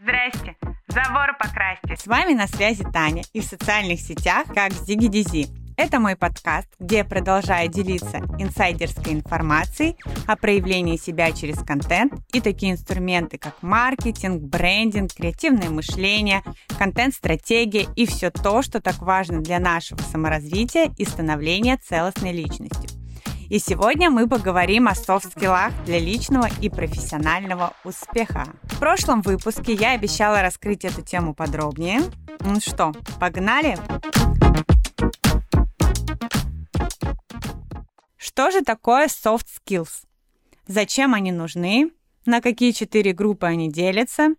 Здрасте! Забор покрасьте! С вами на связи Таня и в социальных сетях как Зиги Дизи. Это мой подкаст, где я продолжаю делиться инсайдерской информацией о проявлении себя через контент и такие инструменты, как маркетинг, брендинг, креативное мышление, контент-стратегия и все то, что так важно для нашего саморазвития и становления целостной личностью. И сегодня мы поговорим о софт-скиллах для личного и профессионального успеха. В прошлом выпуске я обещала раскрыть эту тему подробнее. Ну что, погнали? Что же такое soft skills? Зачем они нужны? На какие четыре группы они делятся?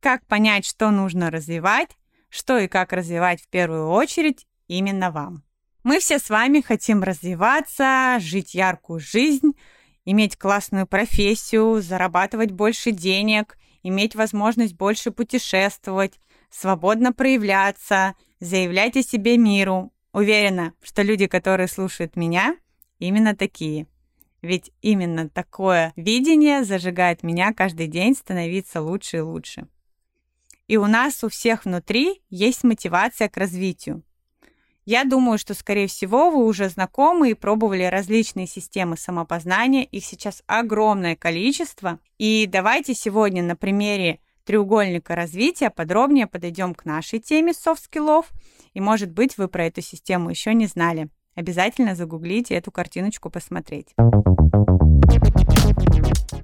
Как понять, что нужно развивать? Что и как развивать в первую очередь именно вам? Мы все с вами хотим развиваться, жить яркую жизнь, иметь классную профессию, зарабатывать больше денег, иметь возможность больше путешествовать, свободно проявляться, заявлять о себе миру. Уверена, что люди, которые слушают меня, именно такие. Ведь именно такое видение зажигает меня каждый день становиться лучше и лучше. И у нас у всех внутри есть мотивация к развитию. Я думаю, что, скорее всего, вы уже знакомы и пробовали различные системы самопознания. Их сейчас огромное количество. И давайте сегодня на примере треугольника развития подробнее подойдем к нашей теме софт-скиллов. И, может быть, вы про эту систему еще не знали. Обязательно загуглите эту картиночку посмотреть.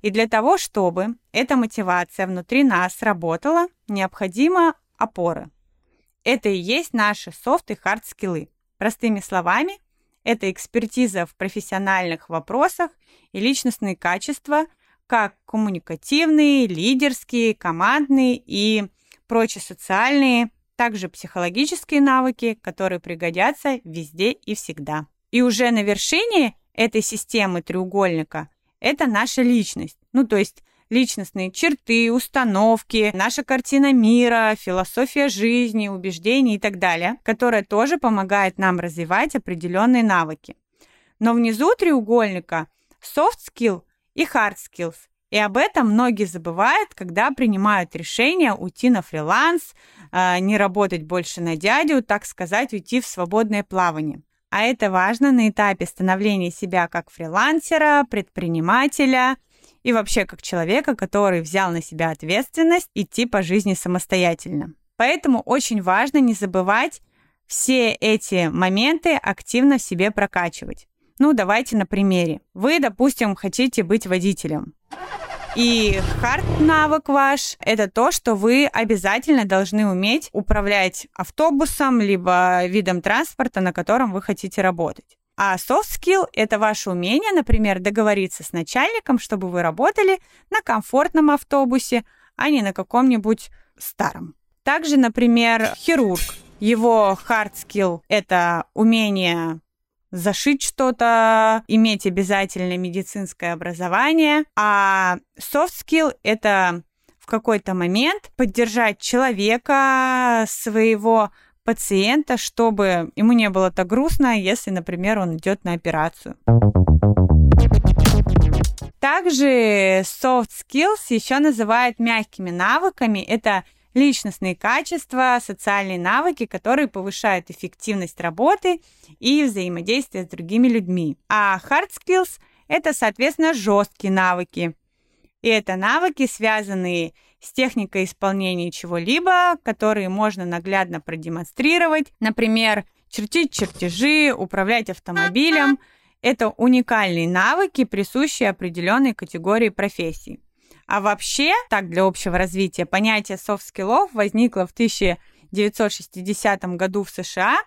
И для того, чтобы эта мотивация внутри нас работала, необходима опора. Это и есть наши софт и хард скиллы. Простыми словами, это экспертиза в профессиональных вопросах и личностные качества, как коммуникативные, лидерские, командные и прочие социальные, также психологические навыки, которые пригодятся везде и всегда. И уже на вершине этой системы треугольника это наша личность. Ну, то есть личностные черты, установки, наша картина мира, философия жизни, убеждений и так далее, которая тоже помогает нам развивать определенные навыки. Но внизу треугольника soft skill и hard skills. И об этом многие забывают, когда принимают решение уйти на фриланс, а, не работать больше на дядю, так сказать, уйти в свободное плавание. А это важно на этапе становления себя как фрилансера, предпринимателя, и вообще как человека, который взял на себя ответственность идти по жизни самостоятельно. Поэтому очень важно не забывать все эти моменты активно в себе прокачивать. Ну, давайте на примере. Вы, допустим, хотите быть водителем. И хард навык ваш – это то, что вы обязательно должны уметь управлять автобусом, либо видом транспорта, на котором вы хотите работать. А soft skill – это ваше умение, например, договориться с начальником, чтобы вы работали на комфортном автобусе, а не на каком-нибудь старом. Также, например, хирург. Его hard skill – это умение зашить что-то, иметь обязательно медицинское образование, а soft skill – это в какой-то момент поддержать человека, своего пациента, чтобы ему не было так грустно, если, например, он идет на операцию. Также soft skills еще называют мягкими навыками. Это личностные качества, социальные навыки, которые повышают эффективность работы и взаимодействия с другими людьми. А hard skills – это, соответственно, жесткие навыки. И это навыки, связанные с техникой исполнения чего-либо, которые можно наглядно продемонстрировать. Например, чертить чертежи, управлять автомобилем. Это уникальные навыки, присущие определенной категории профессий. А вообще, так для общего развития, понятие софт-скиллов возникло в 1960 году в США,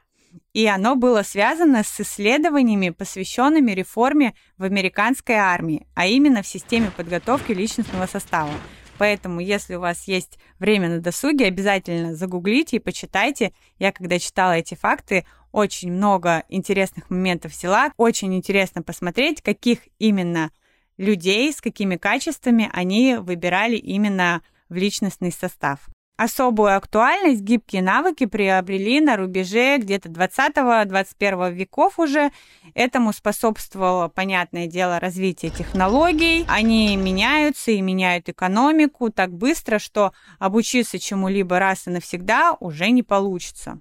и оно было связано с исследованиями, посвященными реформе в американской армии, а именно в системе подготовки личностного состава. Поэтому, если у вас есть время на досуге, обязательно загуглите и почитайте. Я, когда читала эти факты, очень много интересных моментов взяла. Очень интересно посмотреть, каких именно людей, с какими качествами они выбирали именно в личностный состав. Особую актуальность гибкие навыки приобрели на рубеже где-то 20-21 веков уже. Этому способствовало, понятное дело, развитие технологий. Они меняются и меняют экономику так быстро, что обучиться чему-либо раз и навсегда уже не получится.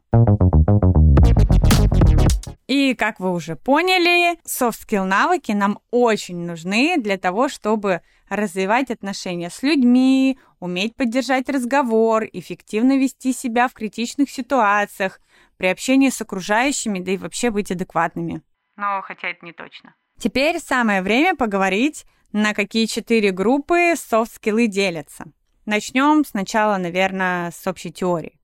И, как вы уже поняли, soft-skill навыки нам очень нужны для того, чтобы развивать отношения с людьми, уметь поддержать разговор, эффективно вести себя в критичных ситуациях, при общении с окружающими, да и вообще быть адекватными. Но хотя это не точно. Теперь самое время поговорить, на какие четыре группы софт-скиллы делятся. Начнем сначала, наверное, с общей теории.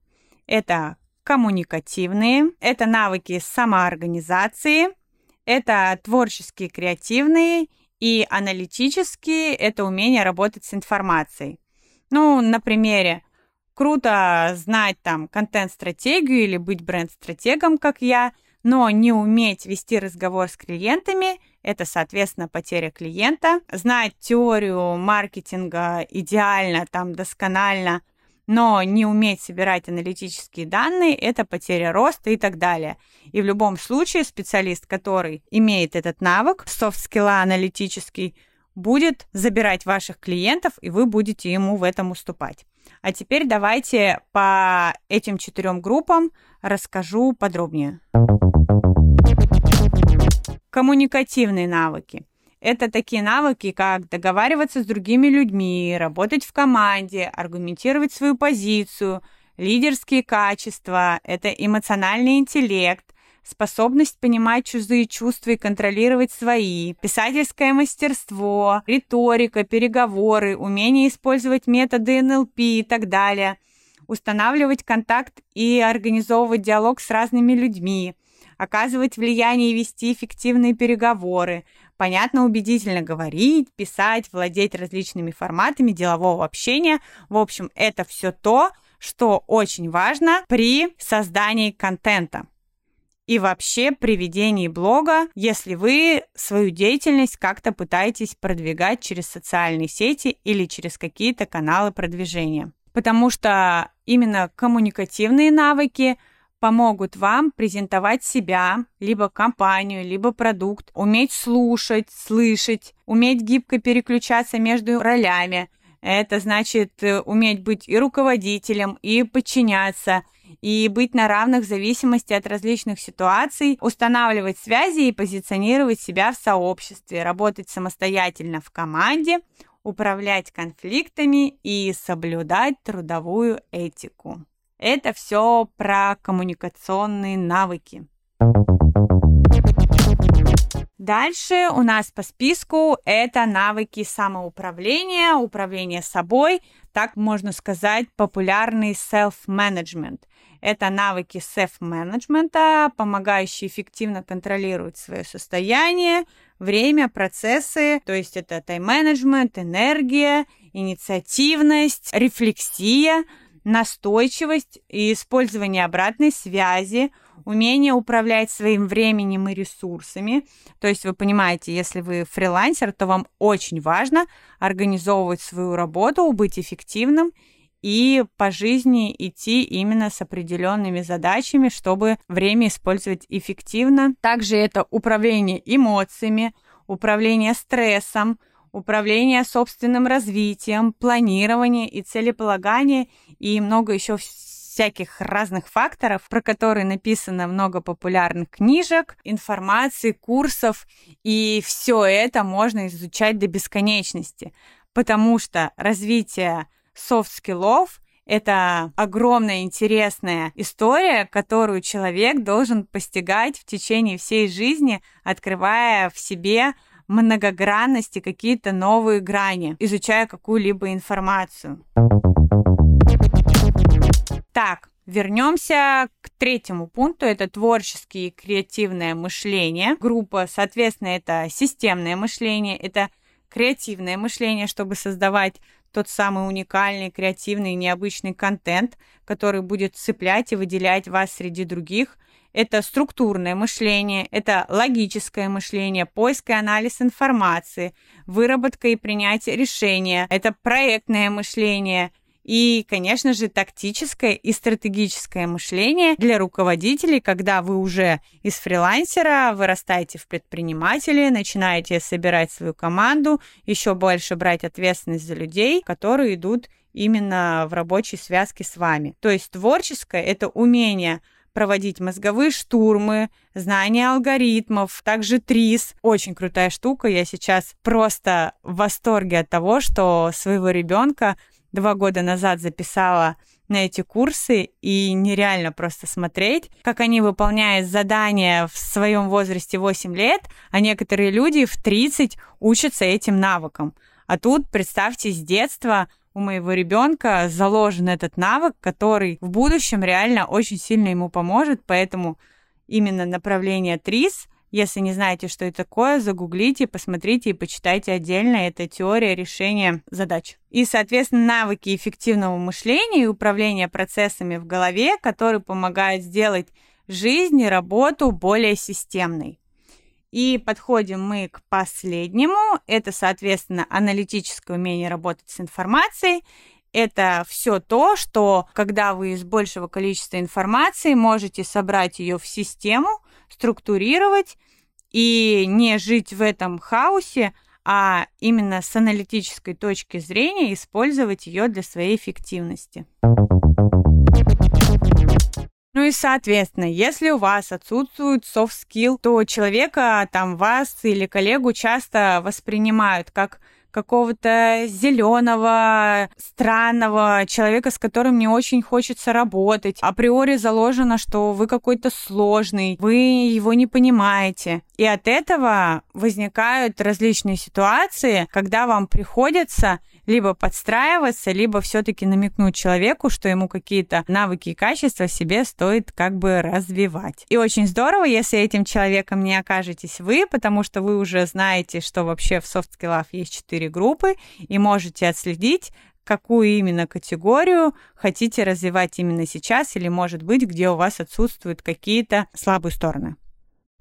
Это коммуникативные, это навыки самоорганизации, это творческие, креативные и аналитические – это умение работать с информацией. Ну, на примере, круто знать там контент-стратегию или быть бренд-стратегом, как я, но не уметь вести разговор с клиентами – это, соответственно, потеря клиента. Знать теорию маркетинга идеально, там, досконально – но не уметь собирать аналитические данные – это потеря роста и так далее. И в любом случае специалист, который имеет этот навык, софт-скилла аналитический, будет забирать ваших клиентов, и вы будете ему в этом уступать. А теперь давайте по этим четырем группам расскажу подробнее. Коммуникативные навыки – это такие навыки, как договариваться с другими людьми, работать в команде, аргументировать свою позицию, лидерские качества, это эмоциональный интеллект, способность понимать чужие чувства и контролировать свои, писательское мастерство, риторика, переговоры, умение использовать методы НЛП и так далее, устанавливать контакт и организовывать диалог с разными людьми, оказывать влияние и вести эффективные переговоры, понятно, убедительно говорить, писать, владеть различными форматами делового общения. В общем, это все то, что очень важно при создании контента. И вообще при ведении блога, если вы свою деятельность как-то пытаетесь продвигать через социальные сети или через какие-то каналы продвижения. Потому что именно коммуникативные навыки – помогут вам презентовать себя, либо компанию, либо продукт, уметь слушать, слышать, уметь гибко переключаться между ролями. Это значит э, уметь быть и руководителем, и подчиняться, и быть на равных в зависимости от различных ситуаций, устанавливать связи и позиционировать себя в сообществе, работать самостоятельно в команде, управлять конфликтами и соблюдать трудовую этику. Это все про коммуникационные навыки. Дальше у нас по списку это навыки самоуправления, управления собой, так можно сказать, популярный self-management. Это навыки self-менеджмента, помогающие эффективно контролировать свое состояние, время, процессы, то есть это тайм-менеджмент, энергия, инициативность, рефлексия – настойчивость и использование обратной связи, умение управлять своим временем и ресурсами. То есть вы понимаете, если вы фрилансер, то вам очень важно организовывать свою работу, быть эффективным и по жизни идти именно с определенными задачами, чтобы время использовать эффективно. Также это управление эмоциями, управление стрессом, управление собственным развитием, планирование и целеполагание и много еще всяких разных факторов, про которые написано много популярных книжек, информации, курсов, и все это можно изучать до бесконечности, потому что развитие софт-скиллов это огромная интересная история, которую человек должен постигать в течение всей жизни, открывая в себе многогранности, какие-то новые грани, изучая какую-либо информацию. Так, Вернемся к третьему пункту. Это творческое и креативное мышление. Группа, соответственно, это системное мышление, это креативное мышление, чтобы создавать тот самый уникальный, креативный, необычный контент, который будет цеплять и выделять вас среди других это структурное мышление, это логическое мышление, поиск и анализ информации, выработка и принятие решения, это проектное мышление, И, конечно же, тактическое и стратегическое мышление для руководителей, когда вы уже из фрилансера вырастаете в предприниматели, начинаете собирать свою команду, еще больше брать ответственность за людей, которые идут именно в рабочей связке с вами. То есть творческое — это умение проводить мозговые штурмы, знание алгоритмов, также ТРИС. Очень крутая штука. Я сейчас просто в восторге от того, что своего ребенка два года назад записала на эти курсы, и нереально просто смотреть, как они выполняют задания в своем возрасте 8 лет, а некоторые люди в 30 учатся этим навыкам. А тут, представьте, с детства у моего ребенка заложен этот навык, который в будущем реально очень сильно ему поможет, поэтому именно направление ТРИС если не знаете, что это такое, загуглите, посмотрите и почитайте отдельно. Это теория решения задач. И, соответственно, навыки эффективного мышления и управления процессами в голове, которые помогают сделать жизнь и работу более системной. И подходим мы к последнему. Это, соответственно, аналитическое умение работать с информацией. Это все то, что когда вы из большего количества информации можете собрать ее в систему, структурировать и не жить в этом хаосе, а именно с аналитической точки зрения использовать ее для своей эффективности. И, соответственно, если у вас отсутствует soft skill, то человека, там, вас или коллегу часто воспринимают как какого-то зеленого, странного человека, с которым не очень хочется работать. Априори заложено, что вы какой-то сложный, вы его не понимаете. И от этого возникают различные ситуации, когда вам приходится либо подстраиваться, либо все-таки намекнуть человеку, что ему какие-то навыки и качества себе стоит как бы развивать. И очень здорово, если этим человеком не окажетесь вы, потому что вы уже знаете, что вообще в soft skills есть четыре группы, и можете отследить, какую именно категорию хотите развивать именно сейчас, или, может быть, где у вас отсутствуют какие-то слабые стороны.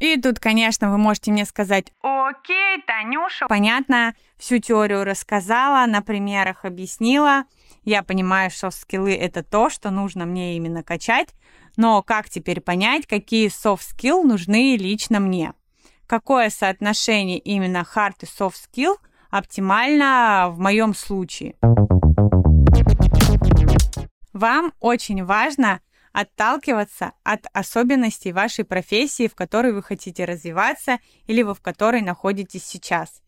И тут, конечно, вы можете мне сказать, окей, Танюша, понятно, всю теорию рассказала, на примерах объяснила. Я понимаю, что скиллы — это то, что нужно мне именно качать, но как теперь понять, какие soft skill нужны лично мне? Какое соотношение именно hard и soft skill оптимально в моем случае? Вам очень важно отталкиваться от особенностей вашей профессии, в которой вы хотите развиваться или вы в которой находитесь сейчас.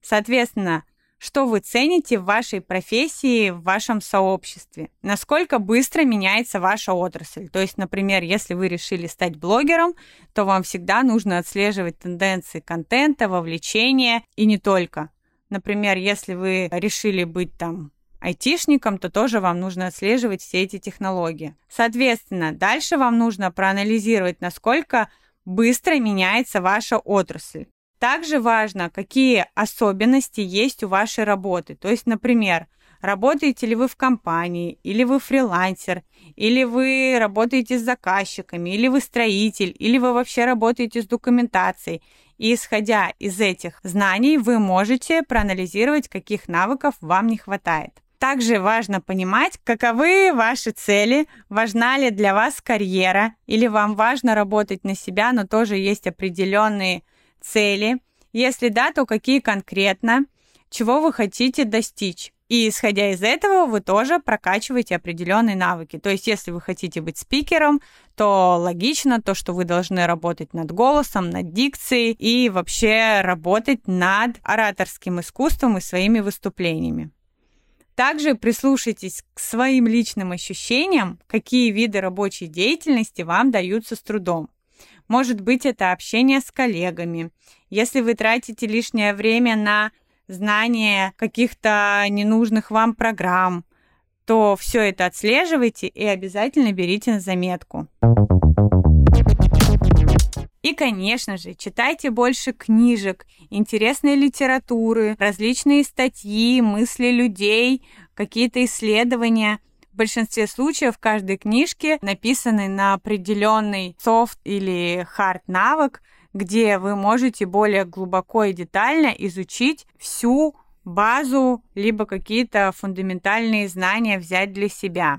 Соответственно, что вы цените в вашей профессии, в вашем сообществе? Насколько быстро меняется ваша отрасль? То есть, например, если вы решили стать блогером, то вам всегда нужно отслеживать тенденции контента, вовлечения и не только. Например, если вы решили быть там айтишникам, то тоже вам нужно отслеживать все эти технологии. Соответственно, дальше вам нужно проанализировать, насколько быстро меняется ваша отрасль. Также важно, какие особенности есть у вашей работы. То есть, например, работаете ли вы в компании, или вы фрилансер, или вы работаете с заказчиками, или вы строитель, или вы вообще работаете с документацией. И исходя из этих знаний, вы можете проанализировать, каких навыков вам не хватает. Также важно понимать, каковы ваши цели, важна ли для вас карьера, или вам важно работать на себя, но тоже есть определенные цели. Если да, то какие конкретно, чего вы хотите достичь. И исходя из этого, вы тоже прокачиваете определенные навыки. То есть, если вы хотите быть спикером, то логично то, что вы должны работать над голосом, над дикцией и вообще работать над ораторским искусством и своими выступлениями. Также прислушайтесь к своим личным ощущениям, какие виды рабочей деятельности вам даются с трудом. Может быть, это общение с коллегами. Если вы тратите лишнее время на знание каких-то ненужных вам программ, то все это отслеживайте и обязательно берите на заметку. И, конечно же, читайте больше книжек, интересной литературы, различные статьи, мысли людей, какие-то исследования. В большинстве случаев в каждой книжке написаны на определенный софт или хард навык, где вы можете более глубоко и детально изучить всю базу, либо какие-то фундаментальные знания взять для себя.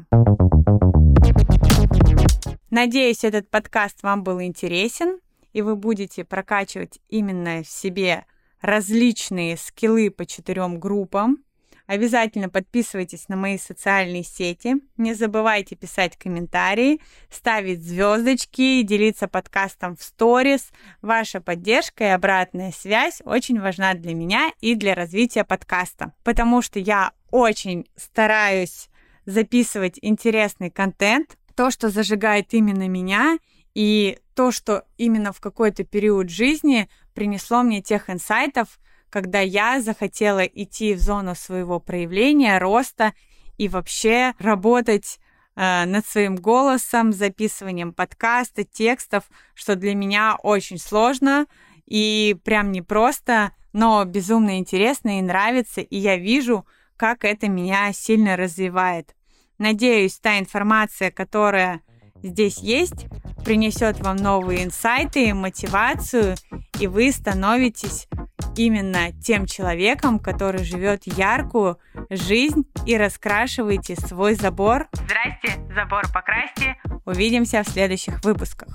Надеюсь, этот подкаст вам был интересен, и вы будете прокачивать именно в себе различные скиллы по четырем группам. Обязательно подписывайтесь на мои социальные сети. Не забывайте писать комментарии, ставить звездочки делиться подкастом в сторис. Ваша поддержка и обратная связь очень важна для меня и для развития подкаста, потому что я очень стараюсь записывать интересный контент, то, что зажигает именно меня, и то, что именно в какой-то период жизни принесло мне тех инсайтов, когда я захотела идти в зону своего проявления, роста и вообще работать э, над своим голосом, записыванием подкаста, текстов, что для меня очень сложно и прям непросто, но безумно интересно и нравится, и я вижу, как это меня сильно развивает. Надеюсь, та информация, которая здесь есть, принесет вам новые инсайты, мотивацию, и вы становитесь именно тем человеком, который живет яркую жизнь и раскрашиваете свой забор. Здрасте, забор покрасьте. Увидимся в следующих выпусках.